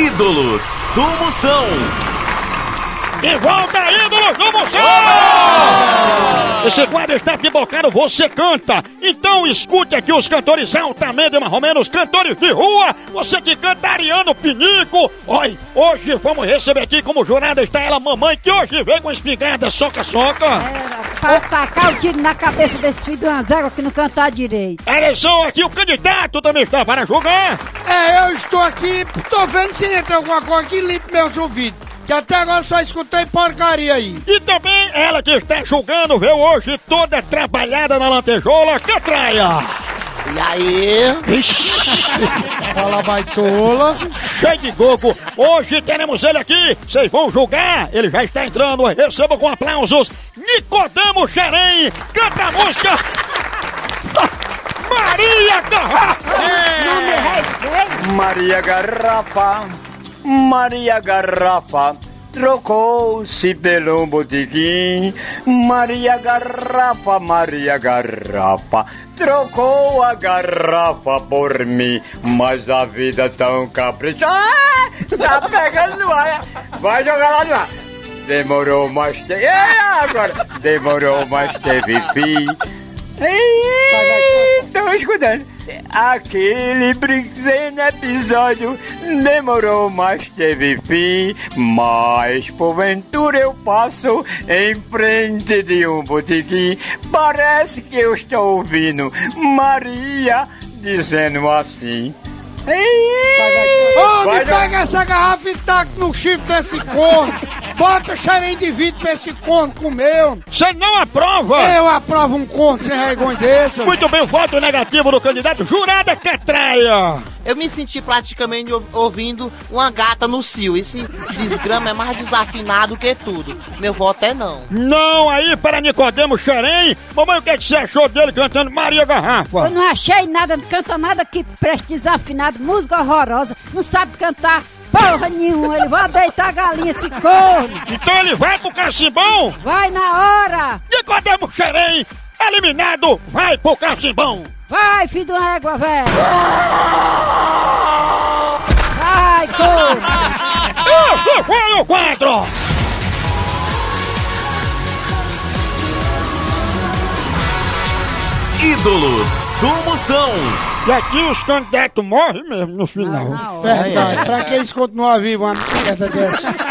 Ídolos do Moção. De volta, ídolos do Moção! Esse quadro está pipocando, você canta. Então escute aqui os cantores altamente marromenos, cantores de rua. Você que canta Ariano Pinico. Oi, hoje vamos receber aqui como jurada está ela, mamãe, que hoje vem com espingarda soca-soca. Pra tacar o tiro na cabeça desse filho de uma zégua que não cantar direito. Eleição aqui, o candidato também está para julgar. É, eu estou aqui, tô vendo se entra alguma coisa aqui limpe meus ouvidos. Que até agora só escutei porcaria aí. E também ela que está julgando, veio hoje toda trabalhada na lantejola, Catraia. E aí? Fala baitola. Cheio de gogo. Hoje teremos ele aqui. Vocês vão julgar. Ele já está entrando. Receba com aplausos. Nicodemo Xerém. Canta a música. Maria Garrafa. Rei, Maria Garrafa, Maria Garrafa, trocou-se pelo botequim. Maria Garrafa, Maria Garrafa, trocou a garrafa por mim. Mas a vida tão caprichosa. Ah, tá pegando no ar. Vai jogar lá no ar. Demorou, mas teve. É, agora! Demorou, mas teve fim. Estão escutando. Aquele brinquedo episódio demorou, mas teve fim. Mas porventura eu passo em frente de um botequim. Parece que eu estou ouvindo Maria dizendo assim. Me Vai, pega essa garrafa e taca no chifre desse corno. Bota cheirinho de vidro pra esse corno comer. homem. Você não aprova. Eu aprovo um corno sem vergonha desse. Muito bem, o voto negativo do candidato jurada Catraia. Eu me senti praticamente ou- ouvindo uma gata no cio. Esse desgrama é mais desafinado que tudo. Meu voto é não. Não aí para Nicodemo Xerém. Mamãe, o que, é que você achou dele cantando Maria Garrafa? Eu não achei nada, não canta nada que preste desafinado, música horrorosa, não sabe cantar porra nenhuma. Ele vai deitar a galinha esse corno. Então ele vai pro cacimbão? Vai na hora. Nicodemo Xerém, eliminado, vai pro cacimbão. Vai, filho de uma égua, velho. Vai, corno. Esse foi o quadro. Ídolos do Moção. E aqui os candidatos morrem mesmo no final. Na hora. Verdade, pra que eles continuam vivos uma merda dessa?